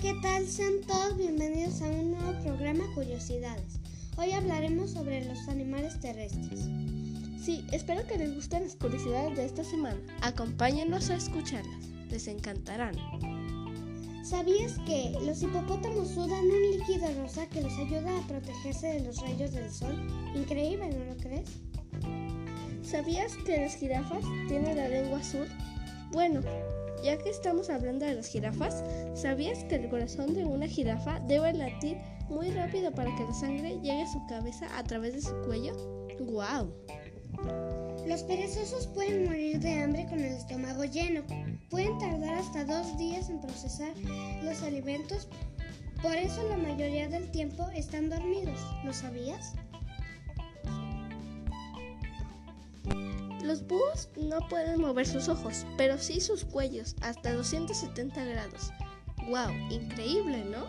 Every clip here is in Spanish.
¿qué tal? Sean todos bienvenidos a un nuevo programa Curiosidades. Hoy hablaremos sobre los animales terrestres. Sí, espero que les gusten las curiosidades de esta semana. Acompáñenos a escucharlas, les encantarán. ¿Sabías que los hipopótamos sudan un líquido rosa que los ayuda a protegerse de los rayos del sol? Increíble, ¿no lo crees? ¿Sabías que las jirafas tienen la lengua azul? Bueno, ya que estamos hablando de las jirafas, ¿sabías que el corazón de una jirafa debe latir muy rápido para que la sangre llegue a su cabeza a través de su cuello? ¡Guau! Los perezosos pueden morir de hambre con el estómago lleno. Pueden tardar hasta dos días en procesar los alimentos. Por eso la mayoría del tiempo están dormidos. ¿Lo sabías? Los búhos no pueden mover sus ojos, pero sí sus cuellos, hasta 270 grados. ¡Wow! Increíble, ¿no?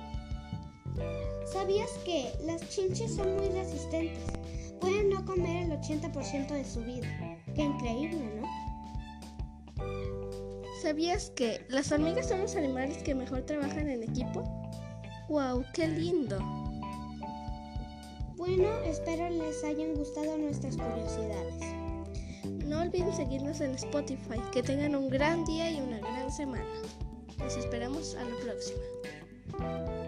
¿Sabías que las chinches son muy resistentes? Pueden no comer el 80% de su vida. ¡Qué increíble, ¿no? ¿Sabías que las hormigas son los animales que mejor trabajan en equipo? ¡Wow! ¡Qué lindo! Bueno, espero les hayan gustado nuestras curiosidades. Olviden seguirnos en Spotify. Que tengan un gran día y una gran semana. Nos esperamos a la próxima.